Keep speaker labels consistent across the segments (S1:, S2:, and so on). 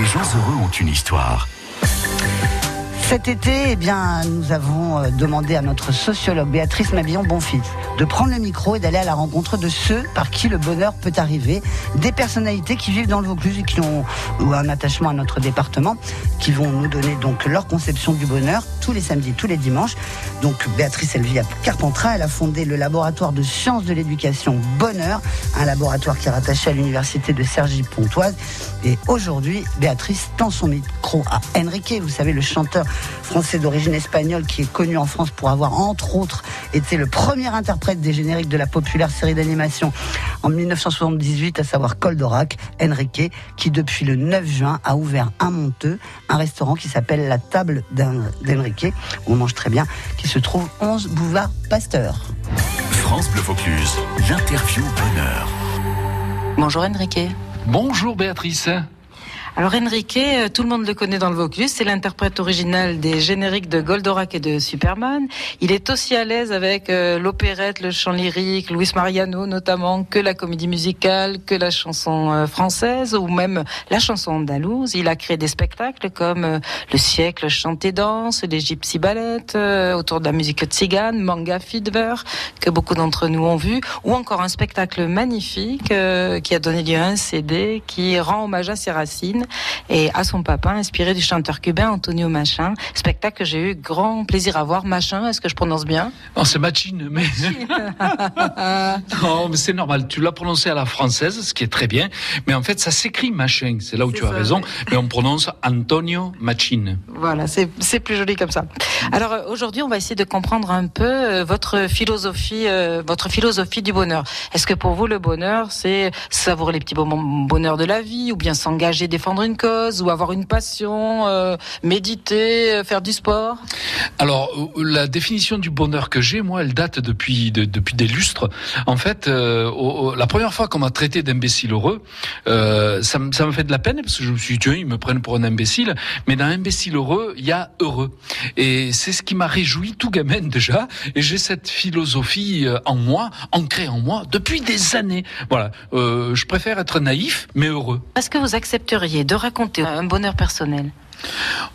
S1: Les gens heureux ont une histoire.
S2: Cet été, eh bien, nous avons euh, demandé à notre sociologue Béatrice Mabillon-Bonfils de prendre le micro et d'aller à la rencontre de ceux par qui le bonheur peut arriver, des personnalités qui vivent dans le Vaucluse et qui ont ou un attachement à notre département, qui vont nous donner donc leur conception du bonheur tous les samedis, tous les dimanches. Donc Béatrice, elle vit à Carpentras, elle a fondé le laboratoire de sciences de l'éducation Bonheur, un laboratoire qui est rattaché à l'université de Cergy-Pontoise. Et aujourd'hui, Béatrice tend son micro à Enrique, vous savez, le chanteur français d'origine espagnole qui est connu en France pour avoir entre autres été le premier interprète des génériques de la populaire série d'animation en 1978, à savoir Coldorac, Enrique, qui depuis le 9 juin a ouvert à Monteux un restaurant qui s'appelle La Table d'Enrique, où on mange très bien, qui se trouve 11 boulevard Pasteur.
S1: France Bleu Vaucluse, l'interview bonheur.
S3: Bonjour Enrique.
S4: Bonjour Béatrice.
S3: Alors Enrique, euh, tout le monde le connaît dans le Vaucluse, c'est l'interprète original des génériques de Goldorak et de Superman. Il est aussi à l'aise avec euh, l'opérette, le chant lyrique, Luis Mariano notamment, que la comédie musicale, que la chanson euh, française ou même la chanson andalouse. Il a créé des spectacles comme Le siècle chanté danse, les Gypsy Ballet, autour de la musique tzigane, Manga Fever, que beaucoup d'entre nous ont vu, ou encore un spectacle magnifique qui a donné lieu à un CD qui rend hommage à ses racines et à son papa, inspiré du chanteur cubain Antonio Machin. Spectacle que j'ai eu grand plaisir à voir. Machin, est-ce que je prononce bien?
S4: Non, c'est Machine, mais. non, mais c'est normal. Tu l'as prononcé à la française, ce qui est très bien. Mais en fait, ça s'écrit Machin. C'est là où tu as raison. Mais on prononce Antonio Machin.
S3: Voilà, c'est plus joli comme ça. Alors euh, aujourd'hui, on va essayer de comprendre un peu euh, votre philosophie, euh, votre philosophie du bonheur. Est-ce que pour vous, le bonheur, c'est savourer les petits moments bonheur de la vie, ou bien s'engager, défendre une cause ou avoir une passion, euh, méditer, euh, faire du sport?
S4: Alors, euh, la définition du bonheur que j'ai, moi, elle date depuis depuis des lustres. En fait, la première fois qu'on m'a traité d'imbécile heureux, ça, ça me fait de la peine parce que je me suis dit, tiens, ils me prennent pour un imbécile. Mais dans imbécile heureux, il y a heureux. Et c'est ce qui m'a réjoui tout gamin déjà. Et j'ai cette philosophie en moi, ancrée en moi, depuis des années. Voilà. je préfère être naïf, mais heureux.
S3: Est-ce que vous accepteriez de raconter un bonheur personnel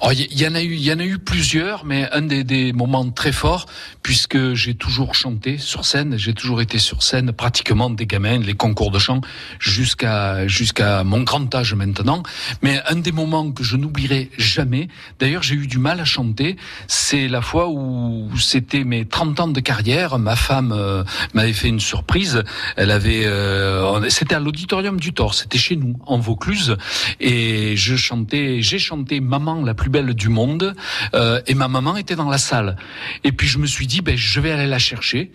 S4: Oh, il y, en a eu, il y en a eu plusieurs, mais un des, moments très forts, puisque j'ai toujours chanté sur scène, j'ai toujours été sur scène pratiquement des gamins, les concours de chant, jusqu'à jusqu'à mon grand âge maintenant. Mais un des moments que je n'oublierai jamais, d'ailleurs j'ai eu du mal à chanter, c'est la fois où c'était mes 30 ans de carrière, ma femme euh, m'avait fait une surprise, elle avait, euh, c'était à l'auditorium du Thor, c'était chez nous, en Vaucluse, et je chantais, j'ai chanté maman la plus belle du monde euh, et ma maman était dans la salle. Et puis je me suis dit, ben, je vais aller la chercher.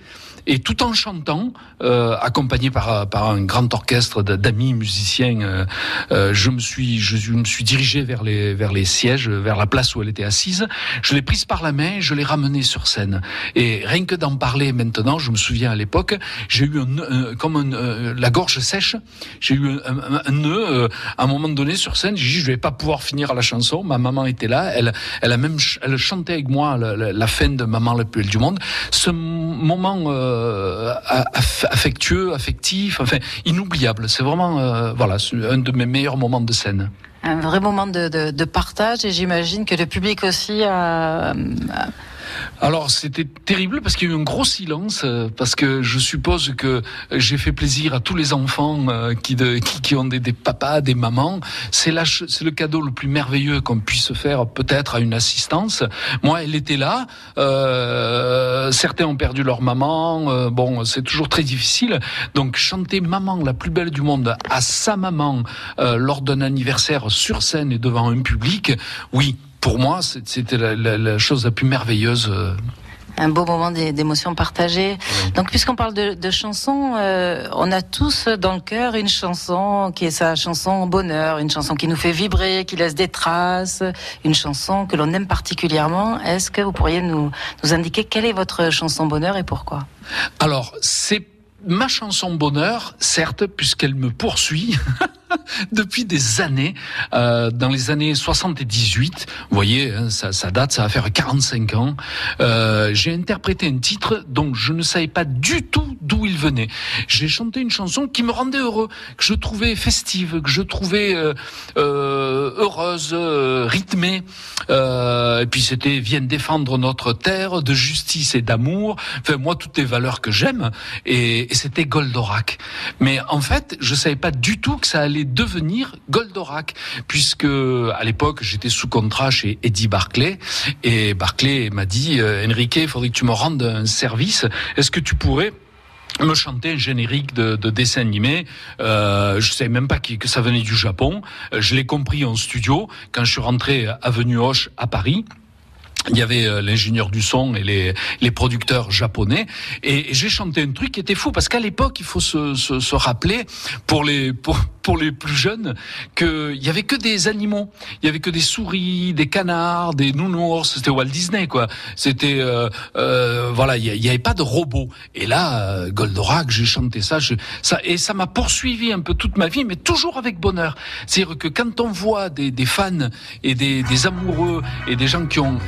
S4: Et tout en chantant, euh, accompagné par, par un grand orchestre d'amis musiciens, euh, euh, je me suis je me suis dirigé vers les vers les sièges, vers la place où elle était assise. Je l'ai prise par la main, je l'ai ramenée sur scène. Et rien que d'en parler maintenant, je me souviens à l'époque, j'ai eu un, comme un, la gorge sèche. J'ai eu un, un nœud à un moment donné sur scène. J'ai dit je vais pas pouvoir finir la chanson. Ma maman était là. Elle elle a même elle chantait avec moi la, la, fin de Maman la plus belle du monde. Ce moment euh, affectueux, affectif, enfin inoubliable. C'est vraiment euh, voilà un de mes meilleurs moments de scène.
S3: Un vrai moment de, partage et j'imagine que le public aussi a
S4: alors c'était terrible parce qu'il y a eu un gros silence euh, parce que je suppose que j'ai fait plaisir à tous les enfants euh, qui, qui, ont des, papas, des mamans. C'est le cadeau le plus merveilleux qu'on puisse faire peut-être à une assistance. Moi, elle était là. Euh, certains ont perdu leur maman. bon, c'est toujours très difficile. Donc chanter maman la plus belle du monde à sa maman lors d'un anniversaire sur scène et devant un public, oui, pour moi, c'était la, chose la plus merveilleuse. Euh.
S3: Un beau moment d'émotion partagée. Donc, puisqu'on parle de, chansons, euh, on a tous dans le cœur une chanson qui est sa chanson bonheur, une chanson qui nous fait vibrer, qui laisse des traces, une chanson que l'on aime particulièrement. Est-ce que vous pourriez nous, nous indiquer quelle est votre chanson bonheur et pourquoi?
S4: Alors, c'est ma chanson bonheur, certes, puisqu'elle me poursuit. depuis des années, euh, dans les années 78, vous voyez, hein, ça, ça, date, ça va faire 45 ans, euh, j'ai interprété un titre dont je ne savais pas du tout d'où il venait. J'ai chanté une chanson qui me rendait heureux, que je trouvais festive, que je trouvais euh, euh heureuse, euh, rythmée. Euh, et puis c'était Vienne défendre notre terre de justice et d'amour. Enfin, moi, toutes les valeurs que j'aime. Et, et c'était Goldorak. Mais en fait, je savais pas du tout que ça allait devenir Goldorak, puisque à l'époque j'étais sous contrat chez Eddie Barclay et Barclay m'a dit euh, Enrique, il faudrait que tu me rendes un service. Est-ce que tu pourrais me chanter un générique de, de dessin animé? Euh, je savais même pas que, que ça venait du Japon. Euh, je l'ai compris en studio quand je suis rentré Avenue Hoche à Paris il y avait euh, l'ingénieur du son et les, les producteurs japonais. Et, j'ai chanté un truc qui était fou parce qu'à l'époque il faut se, se, se, rappeler pour les pour, pour les plus jeunes qu'il y avait que des animaux. Il y avait que des souris des canards des nounours. C'était Walt Disney quoi. C'était euh, euh, voilà il y, avait pas de robots. Et là euh, Goldorak j'ai chanté ça je, ça et ça m'a poursuivi un peu toute ma vie mais toujours avec bonheur. C'est à dire que quand on voit des, des fans et des, des amoureux et des gens qui ont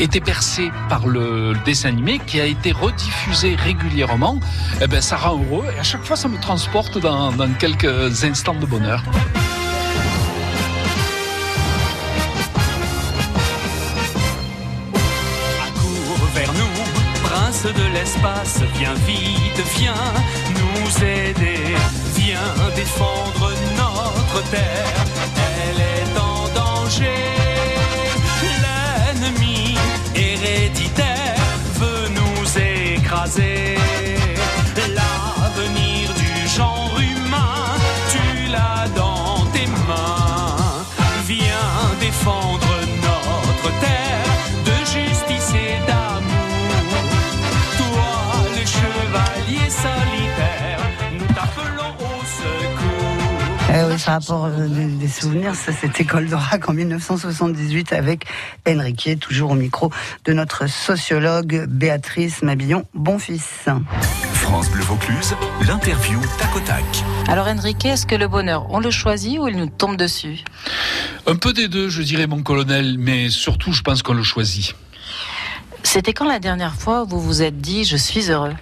S4: été percé par le, dessin animé qui a été rediffusé régulièrement, eh ben, ça rend heureux et à chaque fois ça me transporte dans, dans quelques instants de bonheur.
S5: vers nous, prince de l'espace, viens vite, viens nous aider,
S2: rapporte euh, des, des, souvenirs. Ça, c'était Goldorak en 1978 avec Enrique, toujours au micro de notre sociologue Béatrice Mabillon, bon fils.
S1: France Bleu Vaucluse, l'interview tac au tac.
S3: Alors Enrique, est-ce que le bonheur, on le choisit ou il nous tombe dessus?
S4: Un peu des deux, je dirais mon colonel, mais surtout je pense qu'on le choisit.
S3: C'était quand la dernière fois vous vous êtes dit je suis heureux?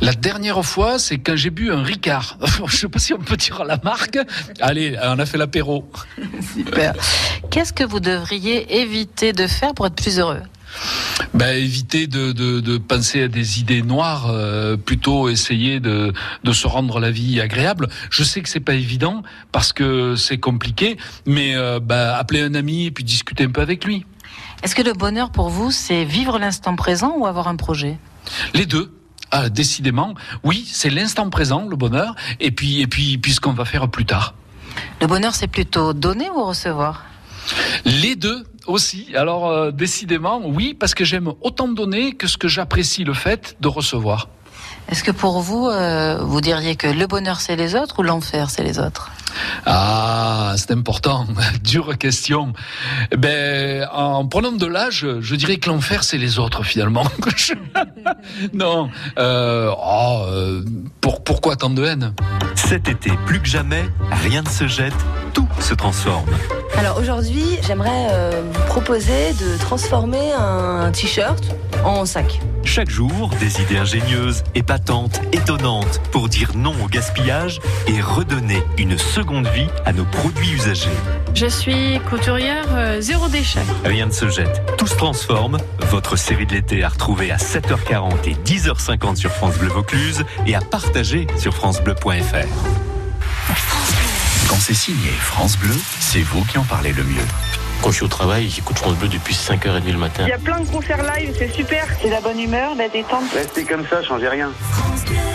S4: La dernière fois, c'est quand j'ai bu un Ricard. Je sais pas si on peut dire la marque. Allez, on a fait l'apéro.
S3: Super. Qu'est-ce que vous devriez éviter de faire pour être plus heureux?
S4: Ben, éviter de, de, de, penser à des idées noires, euh, plutôt essayer de, de se rendre la vie agréable. Je sais que c'est pas évident parce que c'est compliqué, mais euh, ben, appeler un ami et puis discuter un peu avec lui.
S3: Est-ce que le bonheur pour vous, c'est vivre l'instant présent ou avoir un projet?
S4: Les deux. Ah, décidément, oui, c'est l'instant présent, le bonheur, et puis, et puis, puis ce qu'on va faire plus tard.
S3: Le bonheur, c'est plutôt donner ou recevoir?
S4: Les deux aussi. Alors, euh, décidément, oui, parce que j'aime autant donner que ce que j'apprécie le fait de recevoir.
S3: Est-ce que pour vous, euh, vous diriez que le bonheur c'est les autres ou l'enfer c'est les autres?
S4: Ah, c'est important. Dure question. Ben, en prenant de l'âge, je dirais que l'enfer c'est les autres finalement. non. Euh, oh, euh, pour, pourquoi tant de haine?
S1: Cet été, plus que jamais, rien ne se jette, tout se transforme.
S6: Alors aujourd'hui, j'aimerais euh, vous proposer de transformer un t-shirt en sac.
S1: Chaque jour, des idées ingénieuses, épatantes, étonnantes pour dire non au gaspillage et redonner une seconde vie à nos produits usagés.
S7: Je suis couturière euh, zéro déchet.
S1: Rien ne se jette, tout se transforme. Votre série de l'été à retrouver à 7h40 et 10h50 sur France Bleu Vaucluse et à partager sur francebleu.fr. Quand c'est signé France Bleu, c'est vous qui en parlez le mieux.
S8: Quand je suis au travail, j'écoute France Bleu depuis 5h30 le matin.
S9: Il y a plein de concerts live, c'est super.
S10: C'est la bonne humeur, la détente.
S11: Restez comme ça, changez rien.
S1: France Bleu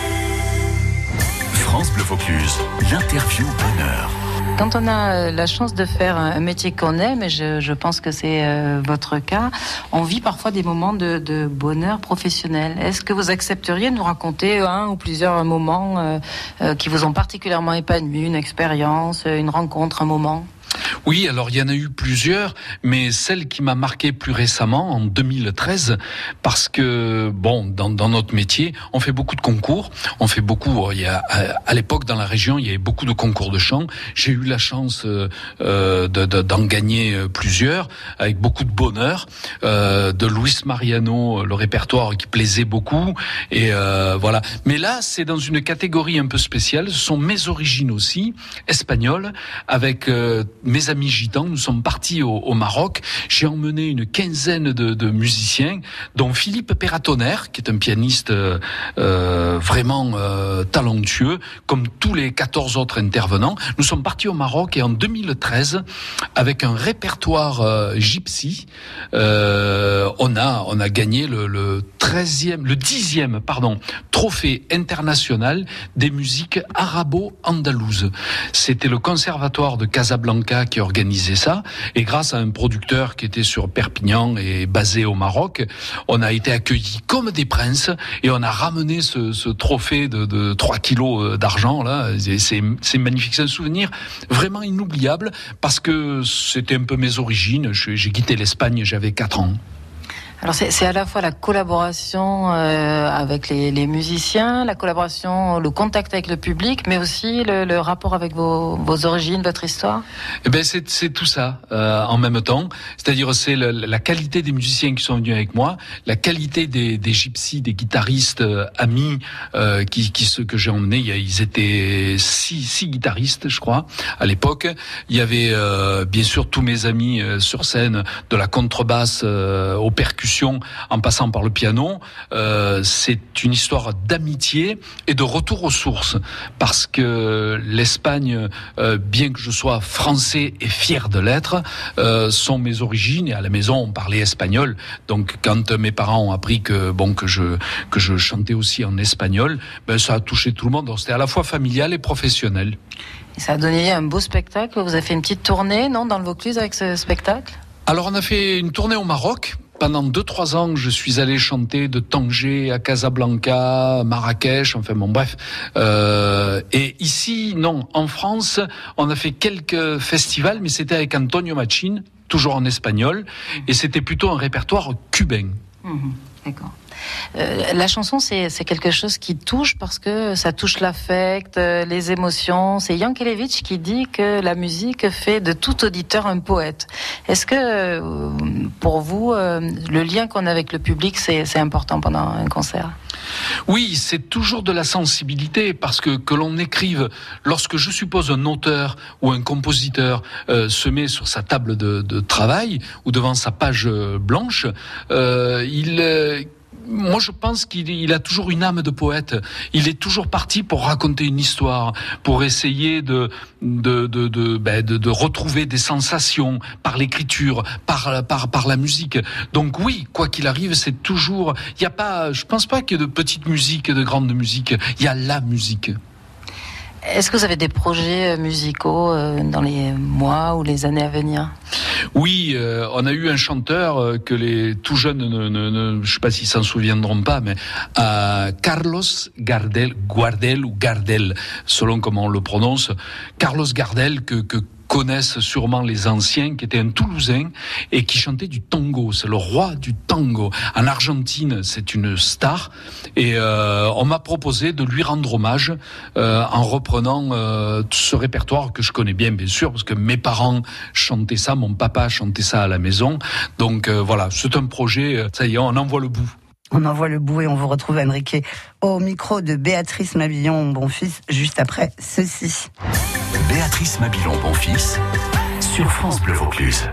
S1: Vaucluse, l'interview bonheur.
S3: Quand on a euh, la chance de faire un métier qu'on aime, et je, pense que c'est euh, votre cas, on vit parfois des moments de, bonheur professionnel. Est-ce que vous accepteriez de nous raconter un ou plusieurs moments euh, qui vous ont particulièrement épanoui, une expérience, une rencontre, un moment?
S4: Oui, alors il y en a eu plusieurs, mais celle qui m'a marqué plus récemment, en 2013, parce que, bon, dans, dans, notre métier, on fait beaucoup de concours, on fait beaucoup, il y a, à, l'époque dans la région, il y avait beaucoup de concours de chant. J'ai eu la chance euh, euh d'en de, d'en gagner euh, plusieurs, avec beaucoup de bonheur, euh, de Luis Mariano, le répertoire qui plaisait beaucoup, et euh, voilà. Mais là, c'est dans une catégorie un peu spéciale, ce sont mes origines aussi, espagnoles, avec mes amis gitans, nous sommes partis au, Maroc. J'ai emmené une quinzaine de, musiciens, dont Philippe Perratonner, qui est un pianiste euh, euh, vraiment euh, talentueux, comme tous les 14 autres intervenants. Nous sommes partis au Maroc et en 2013, avec un répertoire gypsy, on a on a gagné le, le 13e, le 10e pardon, trophée international des musiques arabo-andalouses. C'était le conservatoire de Casablanca qui organisait ça. Et grâce à un producteur qui était sur Perpignan et basé au Maroc, on a été accueillis comme des princes et on a ramené ce, trophée de, de 3 kilos euh, d'argent. là. C'est magnifique. C'est un souvenir vraiment inoubliable parce que c'était un peu mes origines. J'ai quitté l'Espagne, j'avais 4 ans.
S3: Alors c'est à la fois la collaboration euh, avec les, les, musiciens, la collaboration, le contact avec le public, mais aussi le, le rapport avec vos, vos, origines, votre histoire.
S4: Eh ben c'est tout ça euh, en même temps. C'est-à-dire c'est la qualité des musiciens qui sont venus avec moi, la qualité des, des gypsies, des guitaristes euh, amis euh, qui, qui ceux que j'ai emmenés. Ils étaient six, six guitaristes, je crois, à l'époque. Il y avait euh, bien sûr tous mes amis sur scène, de la contrebasse aux percussions en passant par le piano, euh, c'est une histoire d'amitié et de retour aux sources. Parce que l'Espagne, euh, bien que je sois français et fier de l'être, euh, sont mes origines. Et à la maison, on parlait espagnol. Donc, quand mes parents ont appris que bon que je que je chantais aussi en espagnol, ben ça a touché tout le monde. C'était à la fois familial et professionnel.
S3: Et ça a donné un beau spectacle. Vous avez fait une petite tournée, non, dans le Vaucluse avec ce spectacle?
S4: Alors on a fait une tournée au Maroc pendant 2-3 ans, je suis allé chanter de Tanger à Casablanca, Marrakech, enfin bon bref. Euh, et ici, non, en France, on a fait quelques festivals, mais c'était avec Antonio Machín, toujours en espagnol, et c'était plutôt un répertoire cubain.
S3: Mhm, d'accord. Euh, la chanson, c'est quelque chose qui touche parce que ça touche l'affect, euh, les émotions. C'est Yankelevitch qui dit que la musique fait de tout auditeur un poète. Est-ce que euh, pour vous, le lien qu'on a avec le public, c'est important pendant un concert?
S4: Oui, c'est toujours de la sensibilité parce que que l'on écrive, lorsque je suppose un auteur ou un compositeur se met sur sa table de, de, travail ou devant sa page blanche, il moi, je pense qu'il a toujours une âme de poète. Il est toujours parti pour raconter une histoire, pour essayer de de de de, ben, de, de retrouver des sensations par l'écriture, par par par la musique. Donc oui, quoi qu'il arrive, c'est toujours. Il y a pas. Je pense pas qu'il y ait de petite musique de grande musique. Il y a la musique.
S3: Est-ce que vous avez des projets euh, musicaux euh, dans les mois ou les années à venir?
S4: Oui, euh, on a eu un chanteur que les tout jeunes, ne, ne, ne je sais pas s'ils s'en souviendront pas, mais Carlos Gardel, Guardel ou Gardel, selon comment on le prononce, Carlos Gardel que connaissent sûrement les anciens, qui était un Toulousain et qui chantait du tango. C'est le roi du tango. En Argentine, c'est une star. Et euh, on m'a proposé de lui rendre hommage euh, en reprenant euh, ce répertoire que je connais bien, bien sûr, parce que mes parents chantaient ça, mon papa chantait ça à la maison. Donc voilà, c'est un projet. Ça y est, on envoie le bout.
S2: On envoie le bout et on vous retrouve, Enrique, au micro de Béatrice Mabillon, bon fils, juste après ceci.
S1: Béatrice Mabillon, bon fils, sur France Bleu Vaucluse.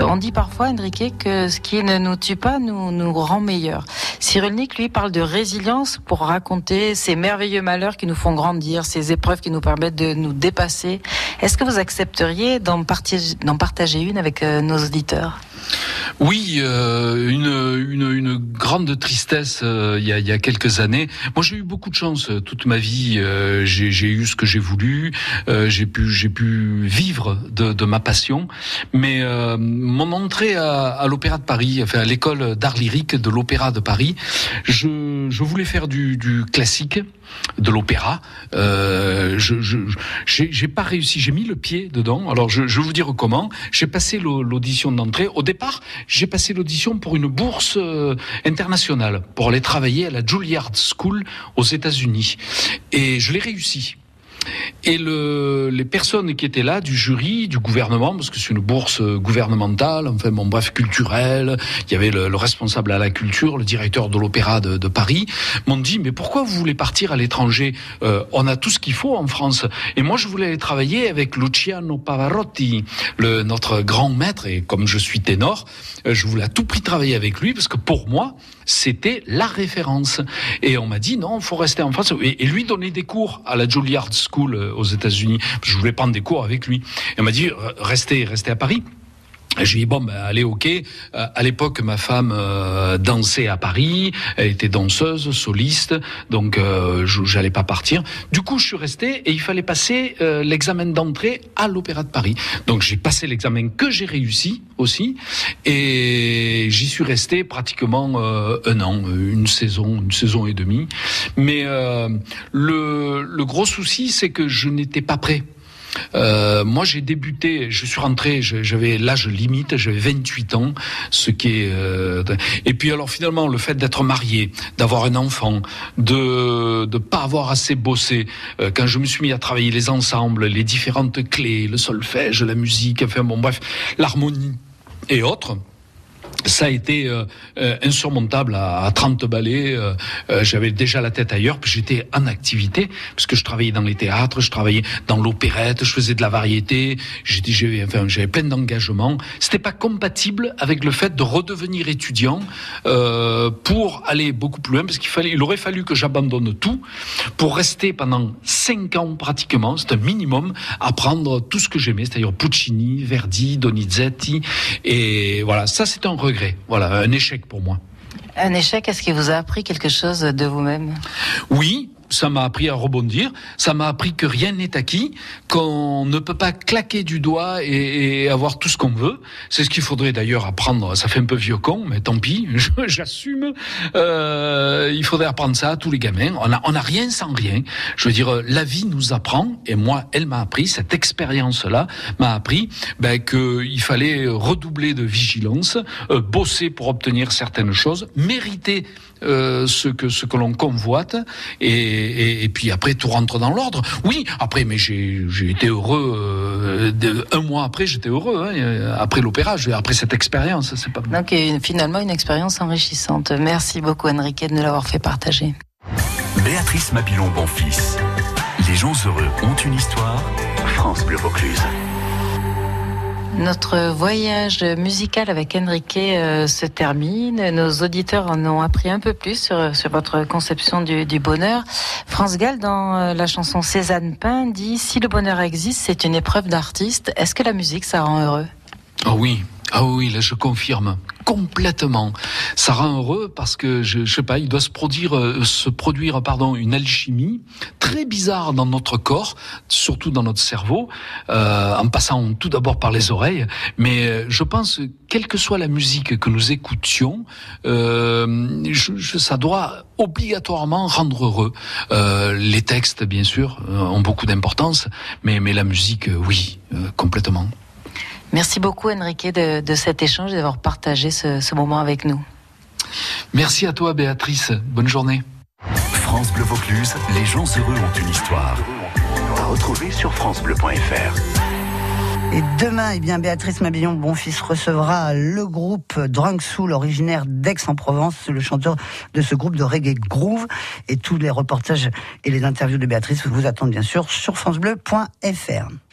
S3: On dit parfois, Enrique, que ce qui ne nous tue pas nous, nous rend meilleurs. Cyrulnik, lui, parle de résilience pour raconter ces merveilleux malheurs qui nous font grandir, ces épreuves qui nous permettent de nous dépasser. Est-ce que vous accepteriez d'en partager, partager, une avec euh, nos auditeurs?
S4: Oui, euh, une, une, une, grande tristesse euh, il, y a, il, y a, quelques années. Moi, j'ai eu beaucoup de chance toute ma vie. Euh, j'ai eu ce que j'ai voulu. j'ai pu, pu vivre de, de, ma passion. Mais mon entrée à, à l'Opéra de Paris, enfin à l'école d'art lyrique de l'Opéra de Paris, je, je voulais faire du, du classique. De l'opéra. Euh, je j'ai pas réussi. J'ai mis le pied dedans. Alors je, je vais vous dire comment. J'ai passé l'audition d'entrée. Au départ, j'ai passé l'audition pour une bourse euh, internationale pour aller travailler à la Juilliard School aux États-Unis. Et je l'ai réussi. Et le, les personnes qui étaient là, du jury, du gouvernement, parce que c'est une bourse gouvernementale, enfin bon bref, culturelle, il y avait le, responsable à la culture, le directeur de l'opéra de, de, Paris, m'ont dit, mais pourquoi vous voulez partir à l'étranger? Euh, On a tout ce qu'il faut en France. Et moi, je voulais aller travailler avec Luciano Pavarotti, le, notre grand maître, et comme je suis ténor, euh, je voulais à tout prix travailler avec lui, parce que pour moi, c'était la référence. Et on m'a dit non, faut rester en France. Et, lui donner des cours à la Juilliard School euh, aux États-Unis. Je voulais prendre des cours avec lui. Et on m'a dit restez, restez à Paris. J'ai dit bon ben allez ok. Euh, à l'époque ma femme euh, dansait à Paris, elle était danseuse, soliste, donc euh, j'allais pas partir. Du coup je suis resté et il fallait passer euh, l'examen d'entrée à l'Opéra de Paris. Donc j'ai passé l'examen que j'ai réussi aussi et j'y suis resté pratiquement un an, une saison, une saison et demie. Mais le, le gros souci c'est que je n'étais pas prêt euh, moi, j'ai débuté, je suis rentré, j'avais l'âge limite, j'avais 28 ans, ce qui est. Euh, et puis alors finalement, le fait d'être marié, d'avoir un enfant, de de pas avoir assez bossé, euh, quand je me suis mis à travailler les ensembles, les différentes clés, le solfège, la musique, enfin bon bref, l'harmonie et autres ça a été euh, euh, insurmontable à, à, 30 ballets. Euh, j'avais déjà la tête ailleurs, puis j'étais en activité parce que je travaillais dans les théâtres, je travaillais dans l'opérette, je faisais de la variété. J'avais, enfin, plein d'engagements. C'était pas compatible avec le fait de redevenir étudiant pour aller beaucoup plus loin, parce qu'il fallait, il aurait fallu que j'abandonne tout pour rester pendant cinq ans pratiquement. C'est un minimum apprendre tout ce que j'aimais, c'est-à-dire Puccini, Verdi, Donizetti, et voilà. Ça, c'est un regret voilà, un échec pour moi.
S3: Un échec, est-ce qu'il vous a appris quelque chose de vous-même?
S4: Oui, ça m'a appris à rebondir, ça m'a appris que rien n'est acquis, qu'on ne peut pas claquer du doigt et, avoir tout ce qu'on veut. C'est ce qu'il faudrait d'ailleurs apprendre. Ça fait un peu vieux con, mais tant pis, j'assume. Euh, il faudrait apprendre ça à tous les gamins. On a, on a rien sans rien. Je veux dire, la vie nous apprend, et moi, elle m'a appris, cette expérience-là m'a appris ben, qu'il fallait redoubler de vigilance, euh, bosser pour obtenir certaines choses, mériter euh, ce que ce que l'on convoite et, et, puis après tout rentre dans l'ordre. Oui, après mais j'ai j'ai été heureux euh, un mois après j'étais heureux hein, après l'opéra après cette expérience c'est pas
S3: donc finalement une expérience enrichissante. Merci beaucoup Enrique de nous l'avoir fait partager.
S1: Béatrice Mabilon Bonfils. Les gens heureux ont une histoire. France Bleu Vaucluse.
S3: Notre voyage musical avec Enrique euh, se termine. Nos auditeurs en ont appris un peu plus sur, votre conception du, du, bonheur. France Gall, dans euh, la chanson Cézanne Pain, dit Si le bonheur existe, c'est une épreuve d'artiste. Est-ce que la musique, ça rend heureux?
S4: Oh oui, ah oui, là je confirme complètement. Ça rend heureux parce que je, je sais pas, il doit se produire, euh, se produire, pardon, une alchimie très bizarre dans notre corps, surtout dans notre cerveau, euh, en passant tout d'abord par les oreilles. Mais euh, je pense, quelle que soit la musique que nous écoutions, euh, je, ça doit obligatoirement rendre heureux. Euh, les textes, bien sûr, ont beaucoup d'importance, mais mais la musique, oui, complètement.
S3: Merci beaucoup Enrique de, de cet échange et d'avoir partagé ce, ce moment avec nous.
S4: Merci à toi Béatrice. Bonne journée.
S1: France Bleu Vaucluse, les gens heureux ont une histoire. À retrouver sur francebleu.fr.
S2: Et demain, eh bien, Béatrice Mabillon Bonfils recevra le groupe Drunk Soul, originaire d'Aix-en-Provence, le chanteur de ce groupe de reggae groove. Et tous les reportages et les interviews de Béatrice vous attendent bien sûr sur francebleu.fr.